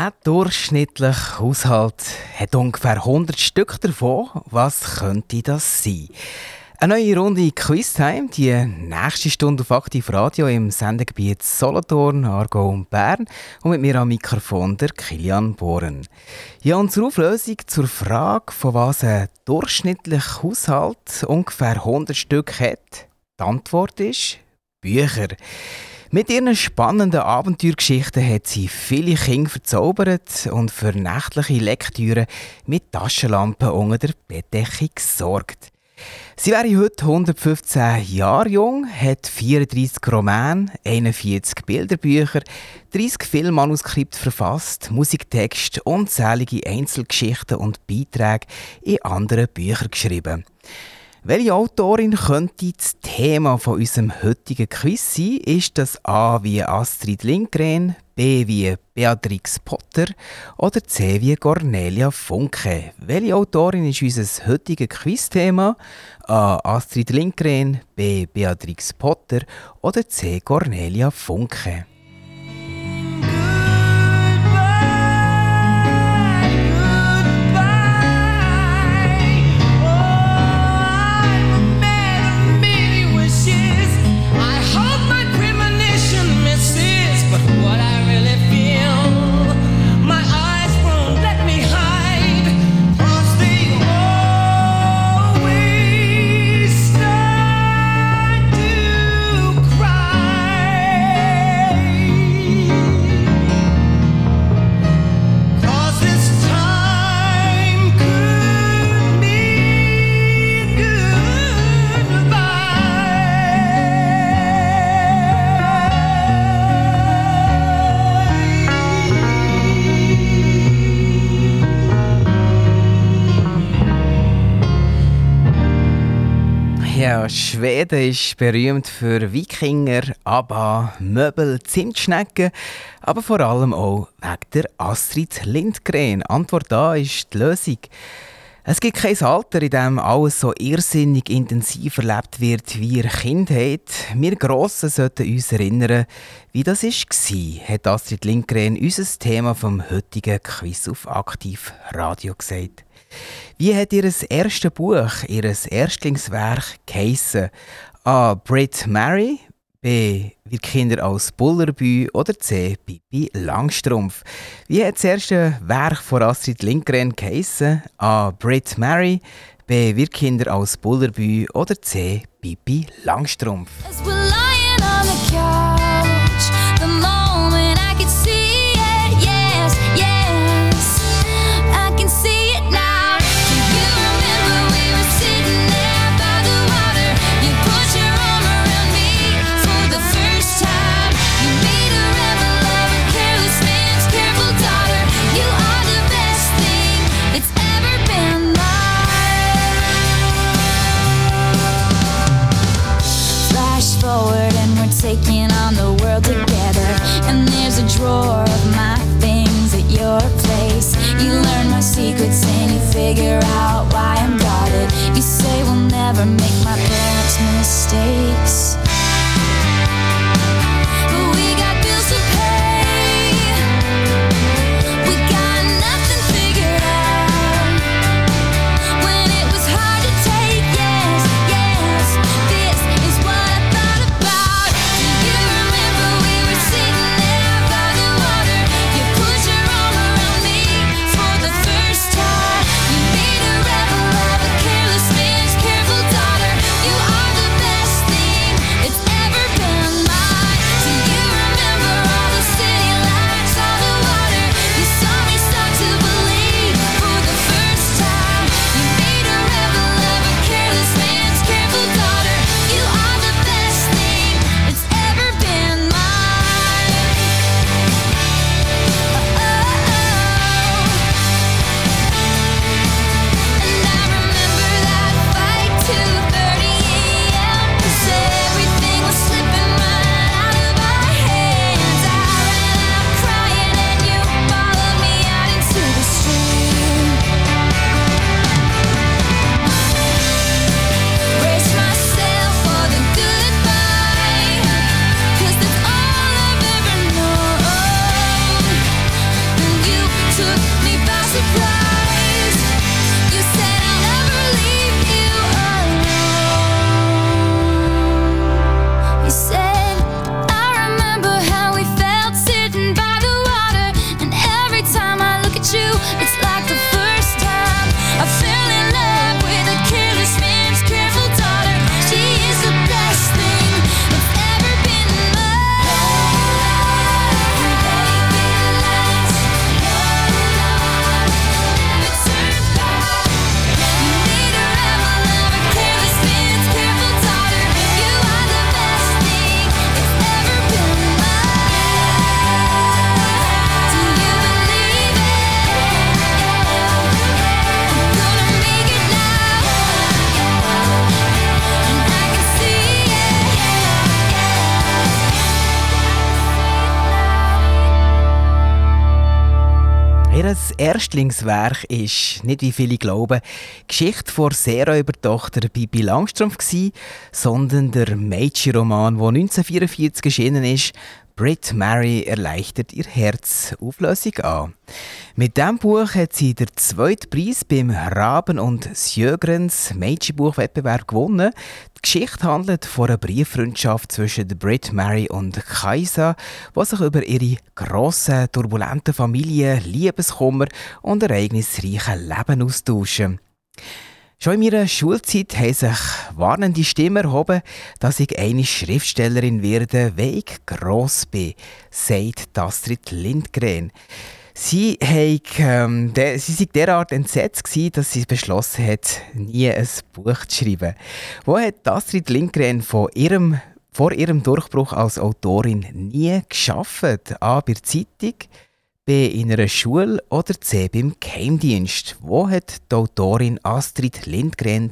Ein durchschnittlicher Haushalt hat ungefähr 100 Stück davon. Was könnte das sein? Eine neue Runde Quiztime, die nächste Stunde auf Aktiv Radio im Sendegebiet Solothurn, Aargau und Bern und mit mir am Mikrofon der Kilian Bohren. Ja, und Auflösung zur Frage, von was ein durchschnittlicher Haushalt ungefähr 100 Stück hat, die Antwort ist Bücher. Mit ihren spannenden Abenteuergeschichten hat sie viele Kinder verzaubert und für nächtliche Lektüre mit Taschenlampen unter der Bettdecke gesorgt. Sie wäre heute 115 Jahre jung, hat 34 Romane, 41 Bilderbücher, 30 Filmmanuskripte verfasst, Musiktext, unzählige Einzelgeschichten und Beiträge in anderen Büchern geschrieben. Welche Autorin könnte das Thema von unserem heutigen Quiz sein? Ist das A wie Astrid Lindgren, B wie Beatrix Potter oder C wie Cornelia Funke? Welche Autorin ist unser heutiges Quizthema? A. Astrid Lindgren, B. Beatrix Potter oder C. Cornelia Funke? Schweden ist berühmt für Wikinger, ABBA, Möbel, Zimtschnecken, aber vor allem auch wegen der Astrid Lindgren. Antwort A ist die Lösung. Es gibt kein Alter, in dem alles so irrsinnig intensiv erlebt wird wie ihr Kindheit. Wir Grossen sollten uns erinnern, wie das war, hat Astrid Lindgren unser Thema vom heutigen Quiz auf Aktiv Radio gesagt. Wie hat ihr erstes Buch, ihr Erstlingswerk geheissen? A. Brit Mary, B. Wir Kinder aus Bullerbü oder C. Pippi Langstrumpf. Wie hat das erste Werk von Astrid Lindgren geheissen? A. Brit Mary, B. Wir Kinder aus Bullerbü oder C. Pippi Langstrumpf. Erstlingswerk ist, nicht wie viele glauben, Geschichte von Seeräubertochter Bibi Langstrumpf sondern der Mädchenroman, der 1944 erschienen ist, Brit Mary erleichtert ihr Herz Auflösung an. Mit diesem Buch hat sie den zweiten Preis beim Raben und Sjögrens Mädchenbuchwettbewerb gewonnen. Die Geschichte handelt von einer Brieffreundschaft zwischen Brit Mary und Kaisa, die sich über ihre grossen, turbulenten Familie, Liebeskummer und ereignisreiche Leben austauschen. Schon in meiner Schulzeit haben sich warnende Stimmen erhoben, dass ich eine Schriftstellerin werde, wenn ich gross bin, sagt Astrid Lindgren. Sie, hat, ähm, de, sie war derart entsetzt, gewesen, dass sie beschlossen hat, nie ein Buch zu schreiben. Wo hat Astrid Lindgren von ihrem, vor ihrem Durchbruch als Autorin nie geschafft? A. bei der Zeitung, B in einer Schule oder C beim Geheimdienst? Wo hat die Autorin Astrid Lindgren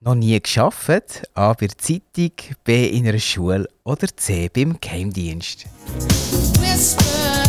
noch nie geschafft? A bei der Zeitung, B in einer Schule oder C beim Geheimdienst? you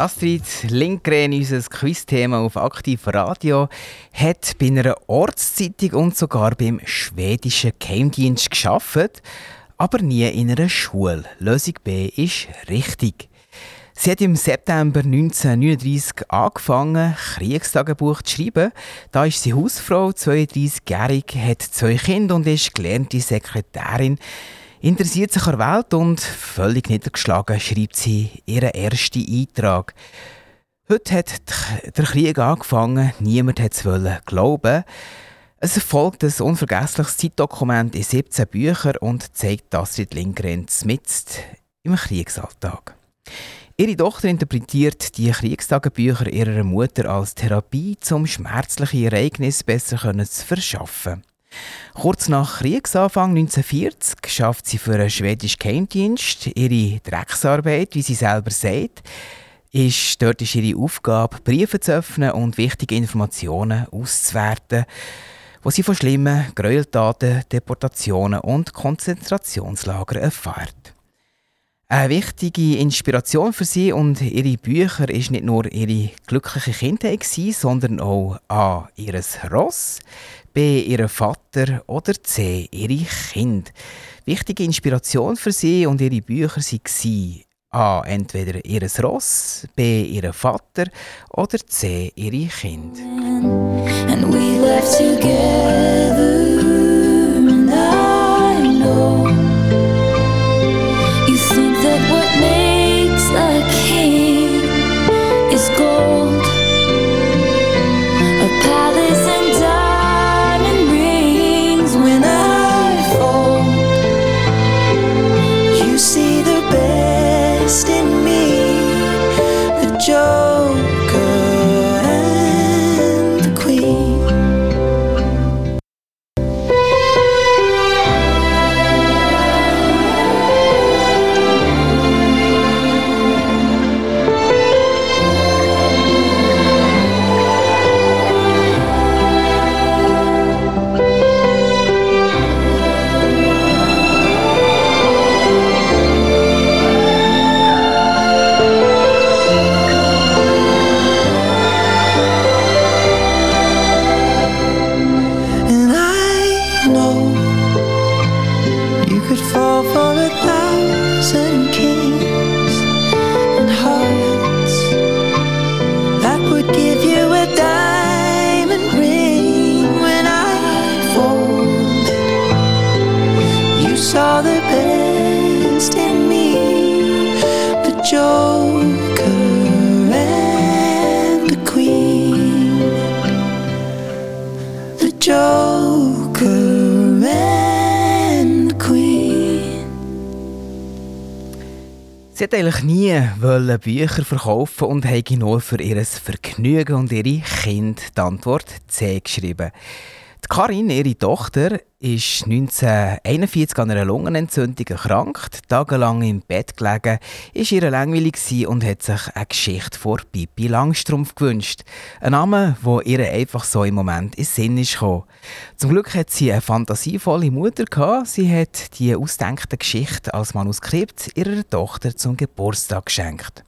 Astrid Lindgren, unser Quizthema auf Aktiv Radio, hat bei einer Ortszeitung und sogar beim schwedischen Geheimdienst geschafft, aber nie in einer Schule. Lösung B ist richtig. Sie hat im September 1939 angefangen, Kriegstagebuch zu schreiben. Da ist sie Hausfrau, 32-jährig, hat zwei Kinder und ist gelernte Sekretärin interessiert sich an der Welt und völlig niedergeschlagen schreibt sie ihren ersten Eintrag. Heute hat der Krieg angefangen, niemand hat es glauben. Es folgt ein unvergessliches Zeitdokument in 17 Büchern und zeigt Astrid Lindgren mit im Kriegsalltag. Ihre Tochter interpretiert die Kriegstagebücher ihrer Mutter als Therapie, um schmerzliche Ereignisse besser zu verschaffen. Kurz nach Kriegsanfang 1940 schafft sie für einen schwedischen Geheimdienst ihre Drecksarbeit, wie sie selber sagt. Ist, dort ist ihre Aufgabe, Briefe zu öffnen und wichtige Informationen auszuwerten, wo sie von schlimmen Gräueltaten, Deportationen und Konzentrationslagern erfährt. Eine wichtige Inspiration für sie und ihre Bücher ist nicht nur ihre glückliche Kindheit, sondern auch A. ihres Ross, B. Ihr Vater oder C. Ihre Kinder. Wichtige Inspiration für sie und ihre Bücher waren A. Entweder ihr Ross, B. Ihr Vater oder C. Ihre Kinder. And we left together, and I know you think that what makes a king is gold, Sie hat eigentlich nie Bücher verkaufen und habe nur für ihr Vergnügen und ihre Kinder die Antwort C geschrieben. Karin, ihre Tochter, ist 1941 an einer Lungenentzündung erkrankt, tagelang im Bett gelegen, ist ihr langweilig und hat sich eine Geschichte vor Pippi Langstrumpf gewünscht. Ein Name, der ihr einfach so im Moment in Sinn ist. Zum Glück hat sie eine fantasievolle Mutter gehabt. Sie hat die ausdenkte Geschichte als Manuskript ihrer Tochter zum Geburtstag geschenkt.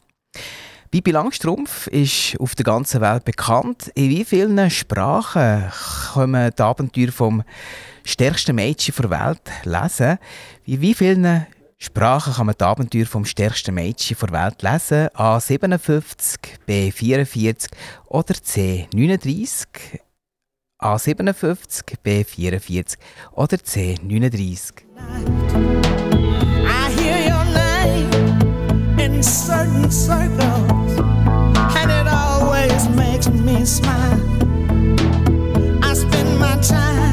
Bibi Langstrumpf ist auf der ganzen Welt bekannt. In wie vielen Sprachen kommen die Abenteuer vom stärksten Mädchen der Welt lesen? In wie vielen Sprachen kann man die Abenteuer vom stärksten Mädchen der Welt lesen? A 57, B 44 oder C 39? A 57, B 44 oder C 39? I in certain circles. And it always makes me smile. I spend my time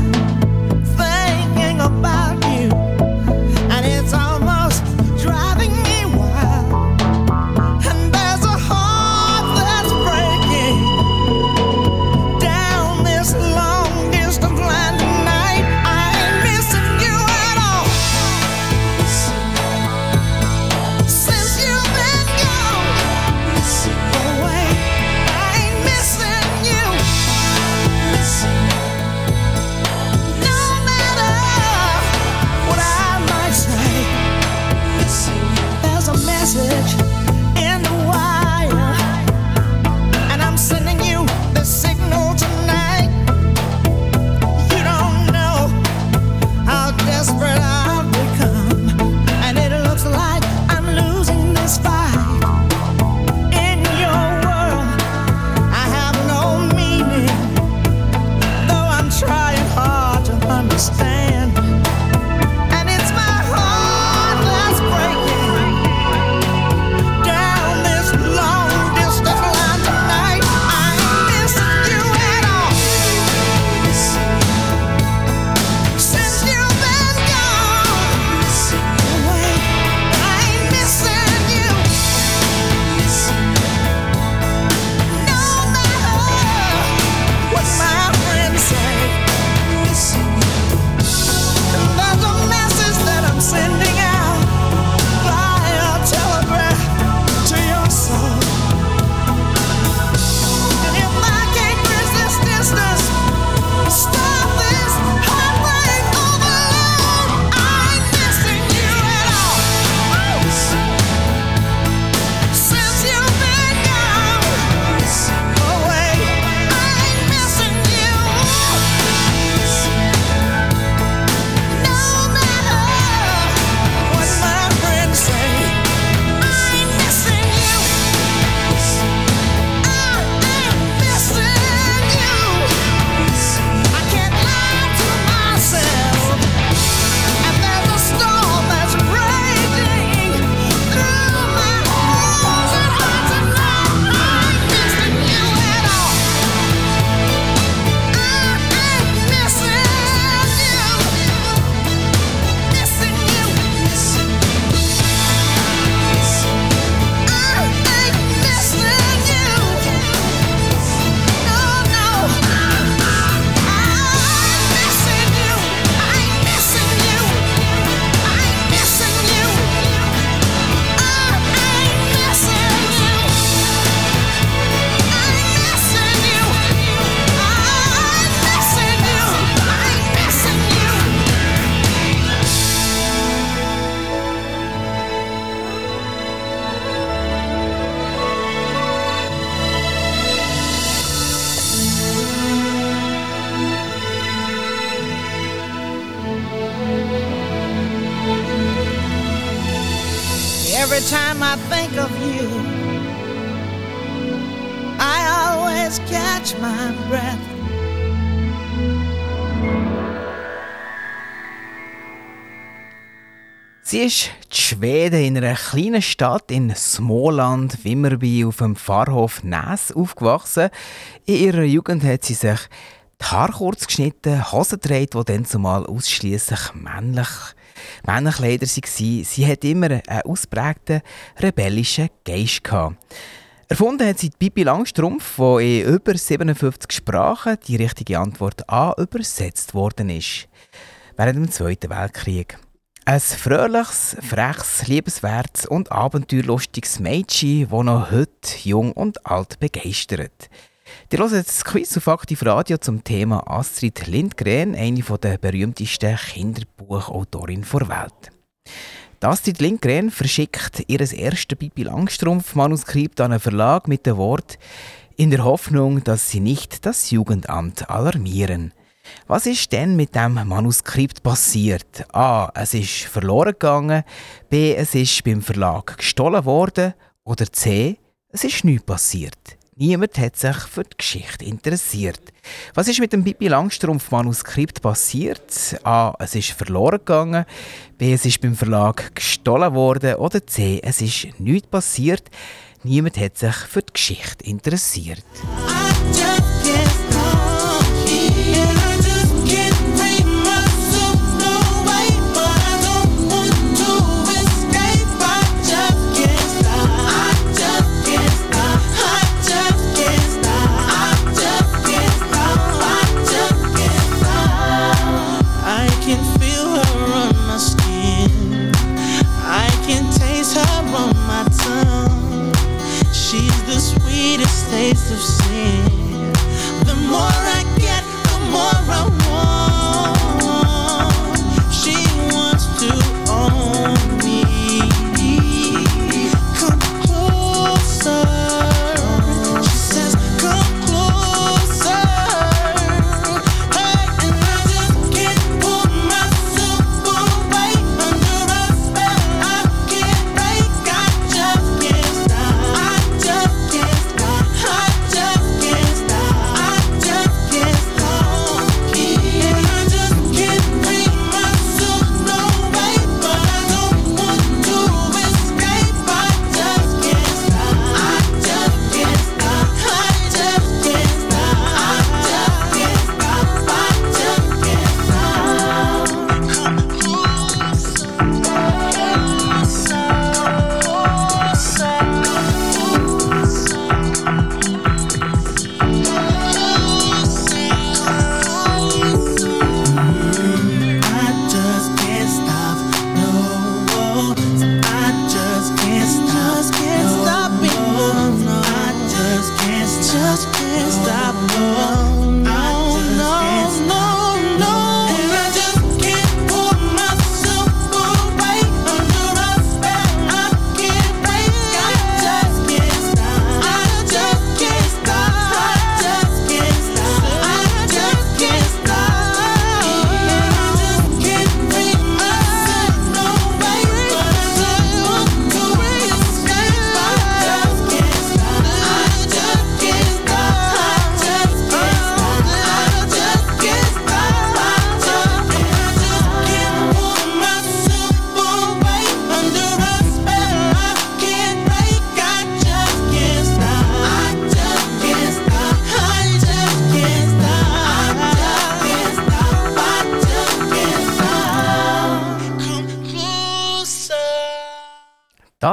kleinen Stadt in Småland, Wimmerby, auf dem Pfarrhof Näs aufgewachsen. In ihrer Jugend hat sie sich die Haare kurz geschnitten, Hosen getragen, die dann zumal ausschließlich männlich Männerkleider waren. Sie hat immer einen ausprägten rebellischen Geist. Gehabt. Erfunden hat sie Bibi Langstrumpf, die in über 57 Sprachen die richtige Antwort A übersetzt worden ist. Während dem Zweiten Weltkrieg. Ein fröhliches, freches, liebenswertes und abenteuerlustiges Mädchen, das noch heute jung und alt begeistert. Die hören das Quiz auf Aktiv Radio zum Thema Astrid Lindgren, eine der berühmtesten Kinderbuchautorinnen der Welt. Die Astrid Lindgren verschickt ihr erstes Bibi Langstrumpf-Manuskript an einen Verlag mit dem Wort in der Hoffnung, dass sie nicht das Jugendamt alarmieren. Was ist denn mit dem Manuskript passiert? A. Es ist verloren gegangen. B. Es ist beim Verlag gestohlen worden. Oder C. Es ist nichts passiert. Niemand hat sich für die Geschichte interessiert. Was ist mit dem Bibi Langstrumpf Manuskript passiert? A. Es ist verloren gegangen. B. Es ist beim Verlag gestohlen worden. Oder C. Es ist nichts passiert. Niemand hat sich für die Geschichte interessiert.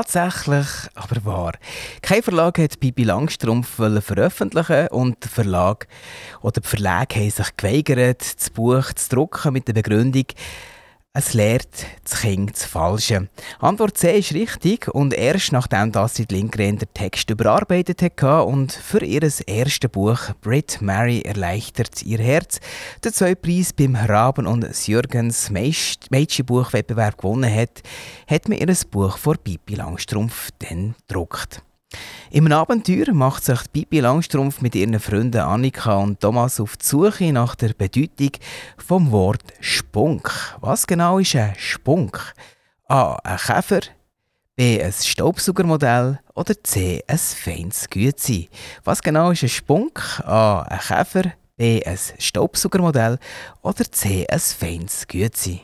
Tatsächlich aber wahr. Kein Verlag hat Bibi Langstrumpf veröffentlichen und der Verlag oder die Verlage haben sich geweigert, das Buch zu drucken mit der Begründung, es lehrt das Kind das Falsche. Antwort C ist richtig und erst nachdem Astrid Lindgren den Text überarbeitet hat und für ihr erstes Buch Brit Mary erleichtert ihr Herz den zweiten Preis beim Raben und Jürgens Mädchenbuchwettbewerb gewonnen hat, hat man ihr Buch vor Pipi Langstrumpf dann gedruckt. Im Abenteuer macht sich Bibi Langstrumpf mit ihren Freunden Annika und Thomas auf die Suche nach der Bedeutung vom Wort Spunk. Was genau ist ein Spunk? A. Ein Käfer. B. Ein Staubsaugermodell oder C. Ein feines Gütsein. Was genau ist ein Spunk? A. Ein Käfer, B. Ein Staubsaugermodell oder C. Ein feines Gütsein.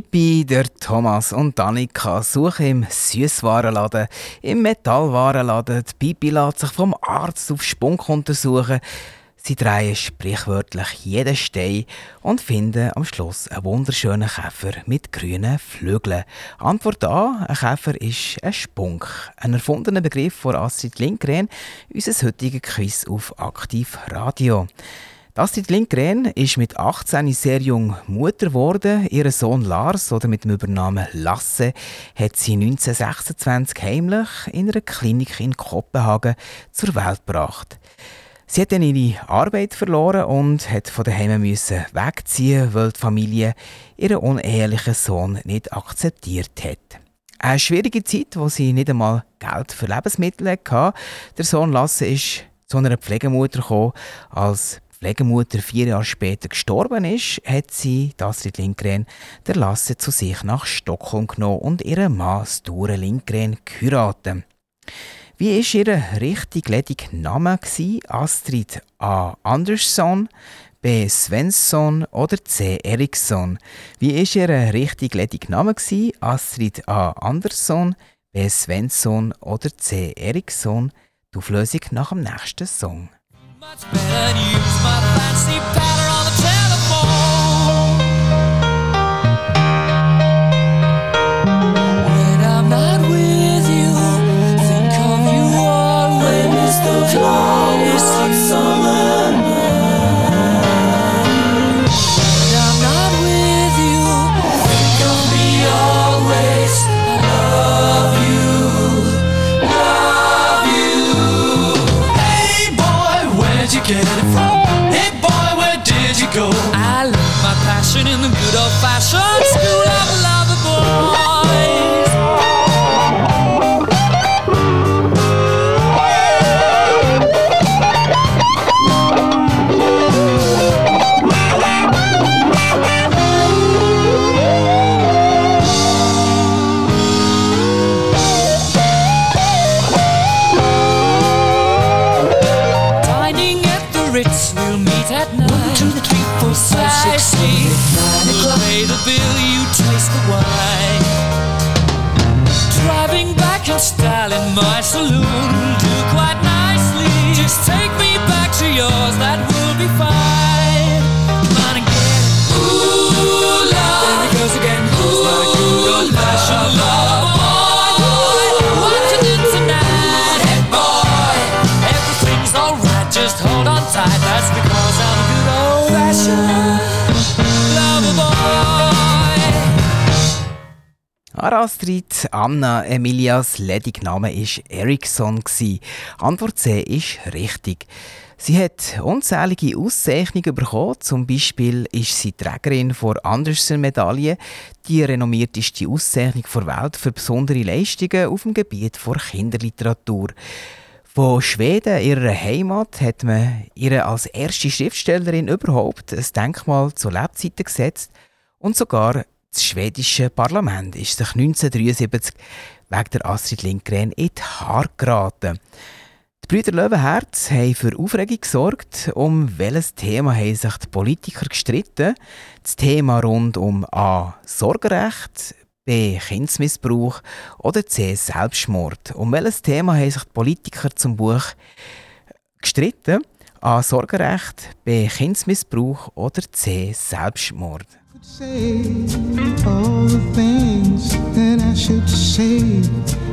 Der Thomas und Annika suchen im Süßwarenladen, im Metallwarenladen. Die Pipi lässt sich vom Arzt auf Spunk untersuchen. Sie drehen sprichwörtlich jeden Stein und finden am Schluss einen wunderschönen Käfer mit grünen Flügeln. Antwort A: Ein Käfer ist ein Spunk. Ein erfundener Begriff von Astrid Lindgren, unser heutiger Quiz auf Aktiv Radio. Astrid Lindgren ist mit 18 sehr jung Mutter geworden. Ihr Sohn Lars oder mit dem Übernamen Lasse hat sie 1926 heimlich in einer Klinik in Kopenhagen zur Welt gebracht. Sie hat dann ihre Arbeit verloren und hat von daheim müssen wegziehen, weil die Familie ihren unehelichen Sohn nicht akzeptiert hat. Eine schwierige Zeit, wo sie nicht einmal Geld für Lebensmittel hatte. Der Sohn Lasse ist zu einer Pflegemutter gekommen. Als Pflegemutter vier Jahre später gestorben ist, hat sie, Astrid Lindgren, der Lasse zu sich nach Stockholm genommen und ihren Mann Sture Lindgren geheiratet. Wie war ihr richtig ledig Name? Astrid A. Andersson, B. Svensson oder C. Eriksson? Wie war ihr richtig ledig Name? Astrid A. Andersson, B. Svensson oder C. Eriksson? Die Auflösung nach dem nächsten Song. Much better use my fancy pattern Just hold on tight. That's because I'm a good old fashioned lover boy. Arastrid Anna Emilias Ledigname war Ericsson. Antwort C ist richtig. Sie hat unzählige Auszeichnungen bekommen. Zum Beispiel ist sie Trägerin der Andersen-Medaille, die renommierteste Auszeichnung der Welt für besondere Leistungen auf dem Gebiet der Kinderliteratur. Von Schweden, ihrer Heimat, hat man ihr als erste Schriftstellerin überhaupt ein Denkmal zu Lebzeiten gesetzt und sogar das schwedische Parlament ist sich 1973 wegen der Astrid Lindgren in die Haare geraten. Die Brüder Löwenherz haben für Aufregung gesorgt. Um welches Thema haben sich die Politiker gestritten? Das Thema rund um A. Sorgerecht, B. Kindsmissbrauch oder C. Selbstmord. Um welches Thema haben sich die Politiker zum Buch gestritten? A. Sorgerecht, B. Kindsmissbrauch oder C. Selbstmord. all the things that I should say.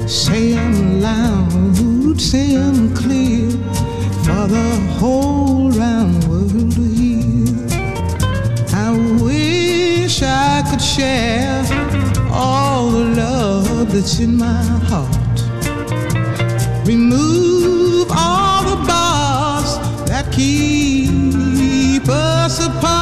Say them loud, say them clear for the whole round world to hear. I wish I could share all the love that's in my heart. Remove all the bars that keep us apart.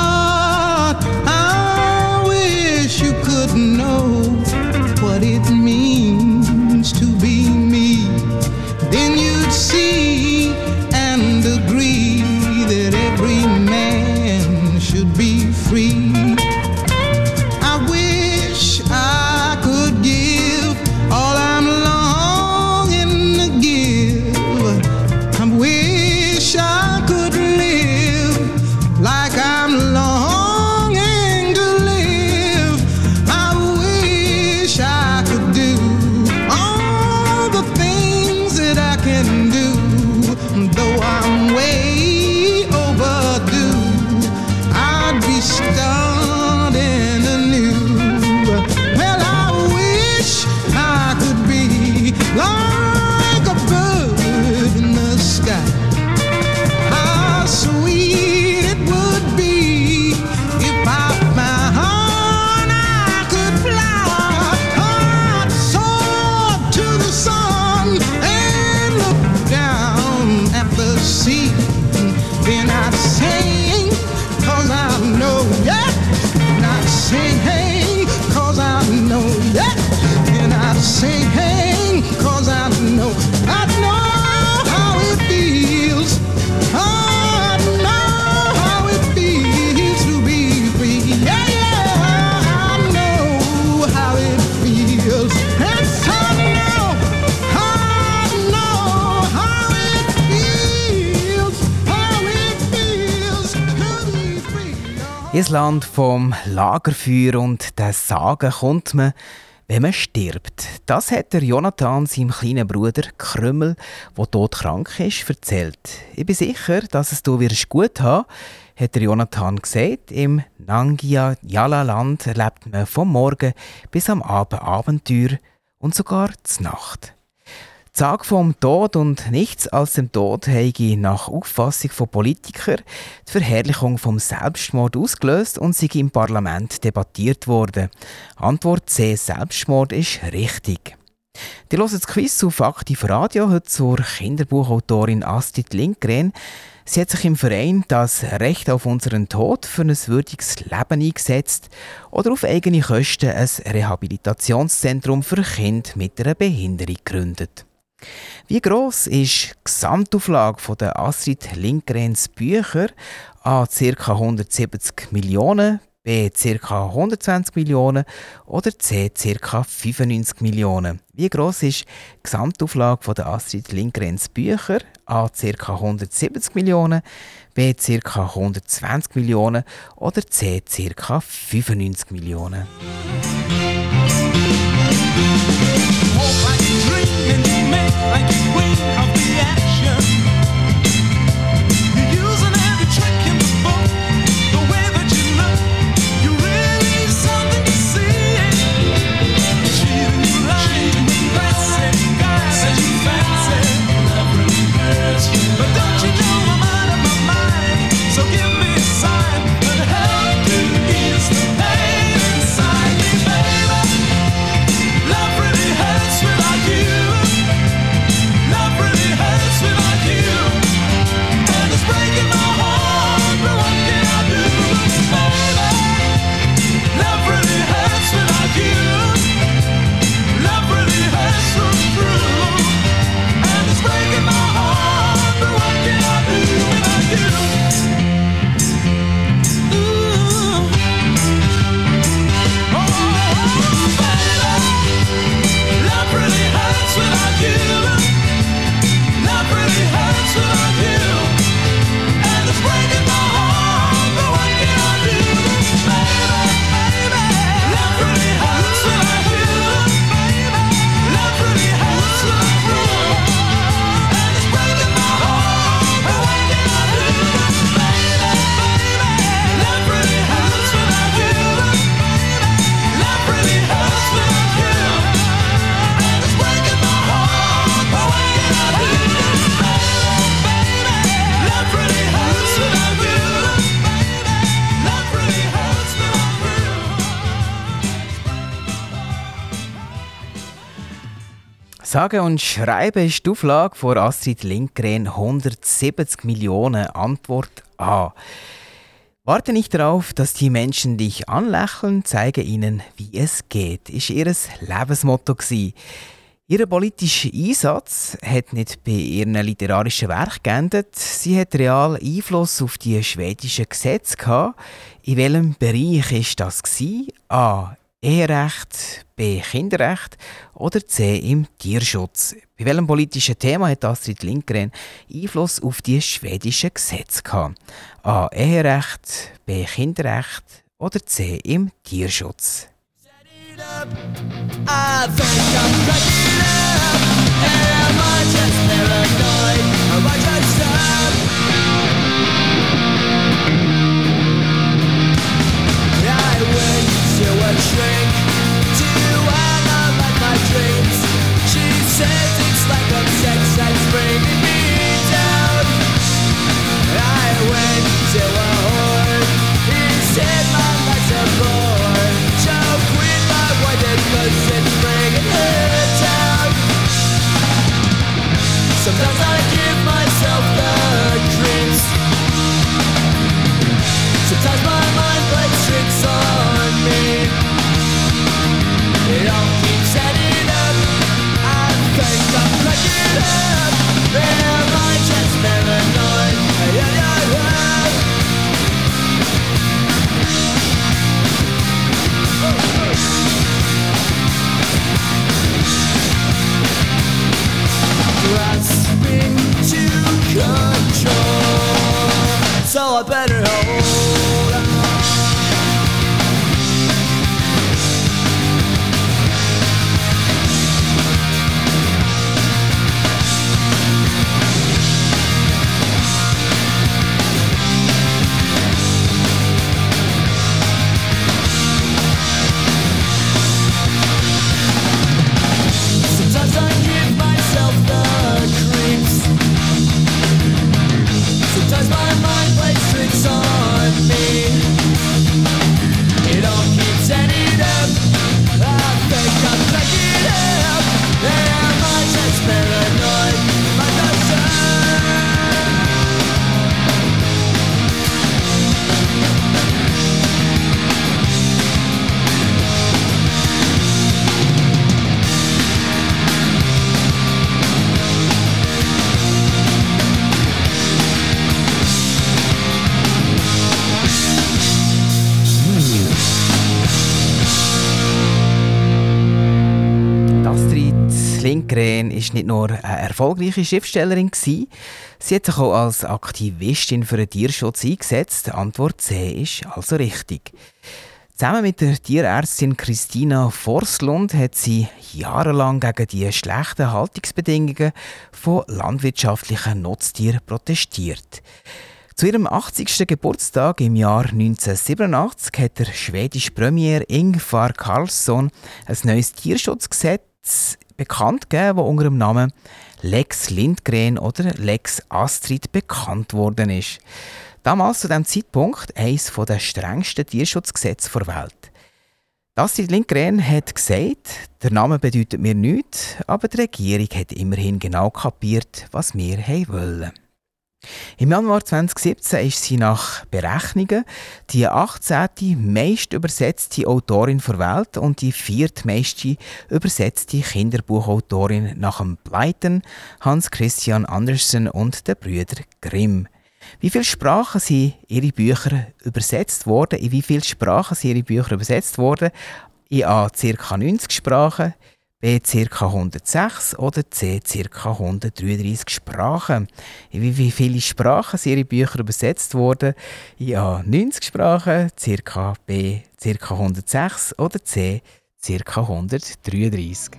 Ins Land vom Lagerfeuer und der Sagen kommt man, wenn man stirbt. Das hat der Jonathan seinem kleinen Bruder Krümmel, der todkrank ist, erzählt. Ich bin sicher, dass es du wirst gut haben, hat der Jonathan gesagt. Im Nangia Yala Land erlebt man vom Morgen bis am Abend Abenteuer und sogar zur Nacht. Die Sage vom Tod und nichts als dem Tod habe nach Auffassung von Politikern die Verherrlichung vom Selbstmord ausgelöst und sei im Parlament debattiert worden. Antwort C. Selbstmord ist richtig. Die hören das Quiz auf Aktiv Radio heute zur Kinderbuchautorin Astrid Lindgren. Sie hat sich im Verein das Recht auf unseren Tod für ein würdiges Leben eingesetzt oder auf eigene Kosten ein Rehabilitationszentrum für Kinder mit einer Behinderung gegründet. Wie gross ist die Gesamtauflage der Astrid Lindgrens Bücher? A. ca. 170 Millionen, B. ca. 120 Millionen oder C. ca. 95 Millionen. Wie gross ist die Gesamtauflage der Astrid Lindgrens Bücher? A. ca. 170 Millionen, B ca. 120 Millionen oder C ca. 95 Millionen. Thank you. Sage und Schreiben ist die Auflage von Astrid Lindgren 170 Millionen Antwort A. Warte nicht darauf, dass die Menschen dich anlächeln, zeige ihnen, wie es geht, ist ihr Lebensmotto. Ihr politischer Einsatz hat nicht bei ihren literarischen Werk geendet. Sie hat real Einfluss auf die schwedischen Gesetze gehabt. In welchem Bereich ist das gewesen? A. Eherecht, B. Kinderrecht oder C. im Tierschutz. Bei welchem politischen Thema hat Astrid Lindgren Einfluss auf die schwedischen Gesetze gehabt? A. Eherecht, B. Kinderrecht oder C. im Tierschutz. I? Am I just shrink says it's like a Lindgren ist nicht nur eine erfolgreiche Schriftstellerin sie hat sich auch als Aktivistin für den Tierschutz eingesetzt. Die Antwort C ist also richtig. Zusammen mit der Tierärztin Christina Forslund hat sie jahrelang gegen die schlechten Haltungsbedingungen von landwirtschaftlichen Nutztieren protestiert. Zu ihrem 80. Geburtstag im Jahr 1987 hat der schwedische Premier Ingvar Carlsson ein neues Tierschutzgesetz bekannt gegeben, das unter dem Namen Lex Lindgren oder Lex Astrid bekannt worden ist. Damals zu dem Zeitpunkt eines der strengsten Tierschutzgesetze der Welt. Astrid Lindgren hat gesagt, der Name bedeutet mir nichts, aber die Regierung hat immerhin genau kapiert, was wir wollen. Im Januar 2017 ist sie nach Berechnungen die 18. meist übersetzte Autorin der Welt und die viertmeiste übersetzte Kinderbuchautorin nach dem Pleiten, Hans Christian Andersen und den Brüder Grimm. Wie viele Sprachen sind ihre Bücher übersetzt worden? In wie viele Sprachen sind ihre Bücher übersetzt worden? In ca. 90 Sprachen, B ca. 106 oder C ca. 133 Sprachen. In wie viele Sprachen sind Ihre Bücher übersetzt worden? Ja, 90 Sprachen, ca. B ca. 106 oder C ca. 133.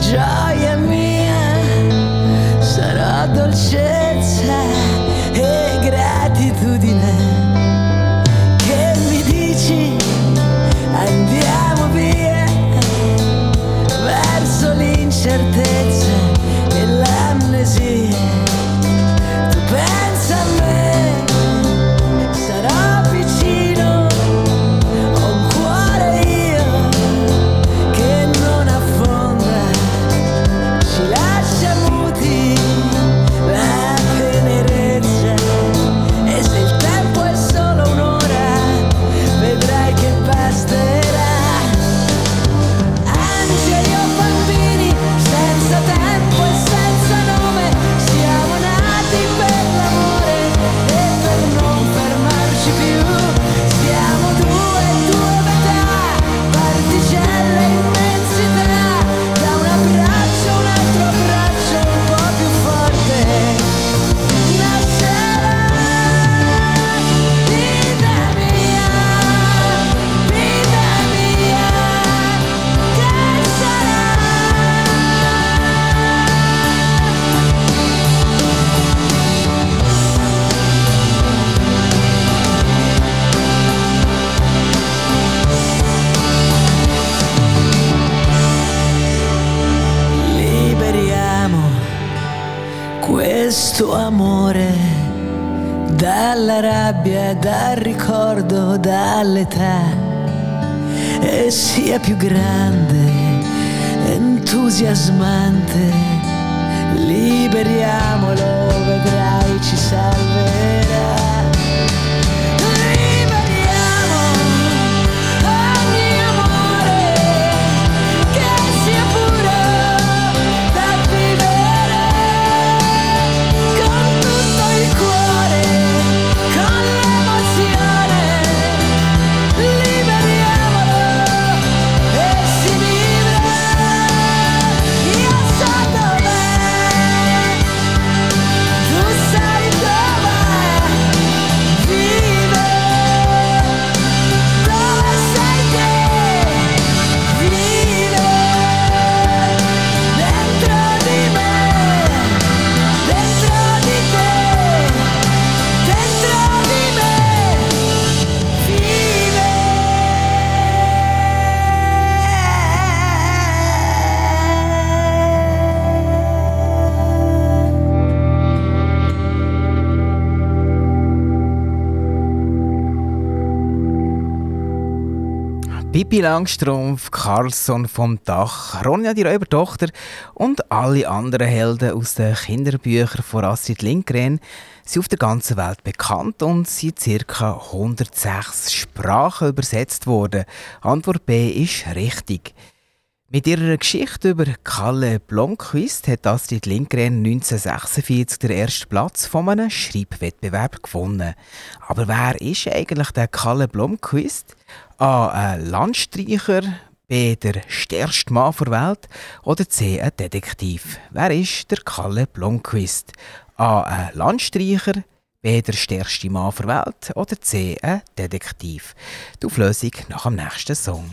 Gioia mia, sarà dolcezza e gratitudine incertezze più grande, entusiasmante, liberiamolo, vedrai ci salverà. Pippi Langstrumpf, Carlson vom Dach, Ronja die Räubertochter und alle anderen Helden aus den Kinderbüchern von Astrid Lindgren sind auf der ganzen Welt bekannt und sind ca. 106 Sprachen übersetzt worden. Antwort B ist richtig. Mit ihrer Geschichte über Kalle Blomqvist hat Astrid Lindgren 1946 den ersten Platz von einem Schreibwettbewerb gewonnen. Aber wer ist eigentlich der Kalle Blomqvist? A. Ein Landstreicher, B. Der stärkste Mann der Welt oder C. Ein Detektiv? Wer ist der Kalle Blomqvist? A. Ein Landstreicher, B. Der stärkste Mann der Welt oder C. Ein Detektiv? Die Auflösung nach dem nächsten Song.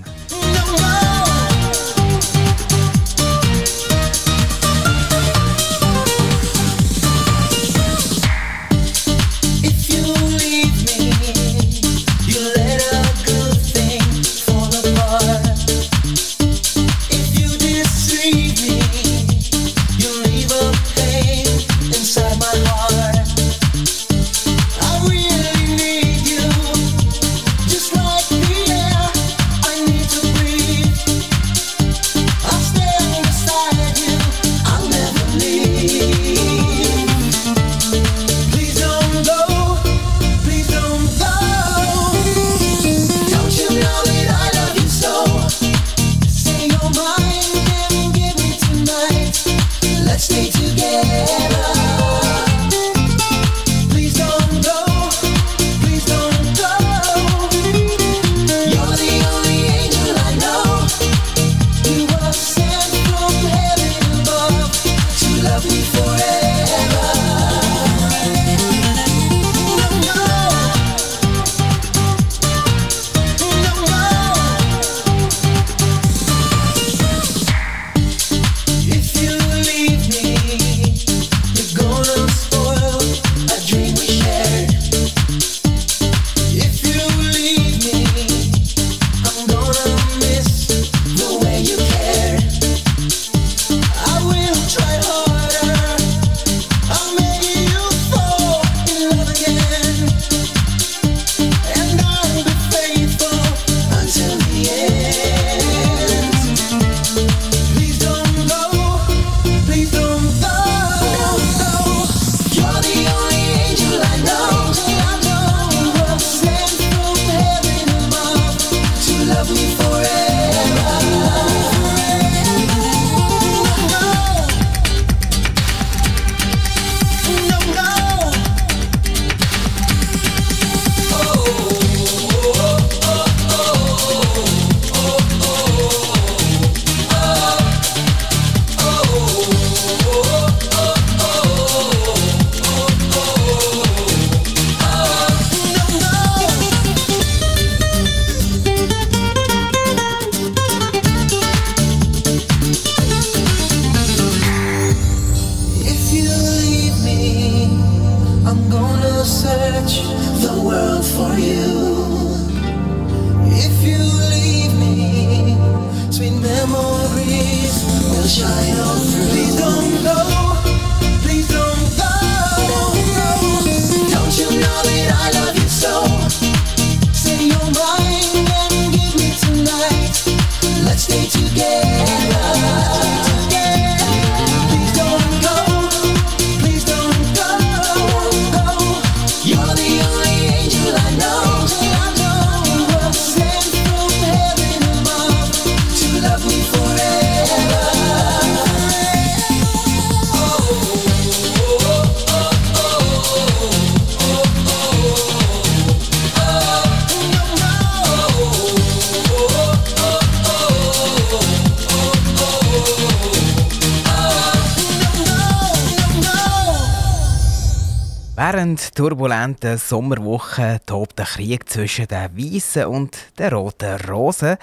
Während turbulenten Sommerwochen tobt der Krieg zwischen den weißen und den roten Rosen.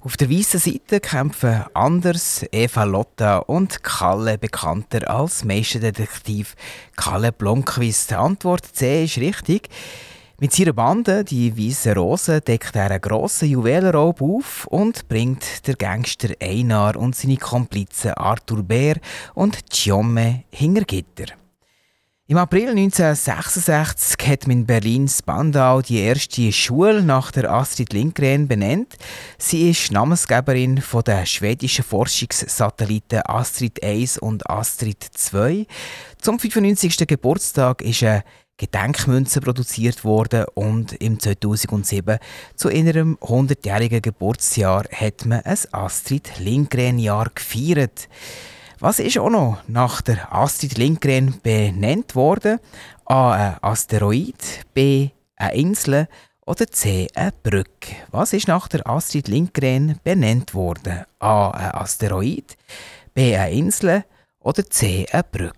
Auf der weißen Seite kämpfen Anders, Eva Lotta und Kalle, bekannter als Meisterdetektiv Kalle Blomqvist. Antwort C ist richtig. Mit seiner Bande, die Weiße Rose, deckt er einen grossen Juwelenraub auf und bringt der Gangster Einar und seine Komplizen Arthur Bär und Tjomme hinter Gitter. Im April 1966 hat man in Berlin Spandau die erste Schule nach der Astrid Lindgren benannt. Sie ist Namensgeberin von der schwedischen Forschungssatelliten Astrid 1 und Astrid 2. Zum 95. Geburtstag ist eine Gedenkmünze produziert worden und im 2007 zu ihrem 100-jährigen Geburtsjahr hat man ein Astrid Lindgren-Jahr gefeiert. Was ist auch noch nach der Astrid Lindgren benannt worden? A. Ein Asteroid, B. Eine Insel oder C. Eine Brücke? Was ist nach der Astrid Lindgren benannt worden? A. Ein Asteroid, B. Eine Insel oder C. Eine Brücke?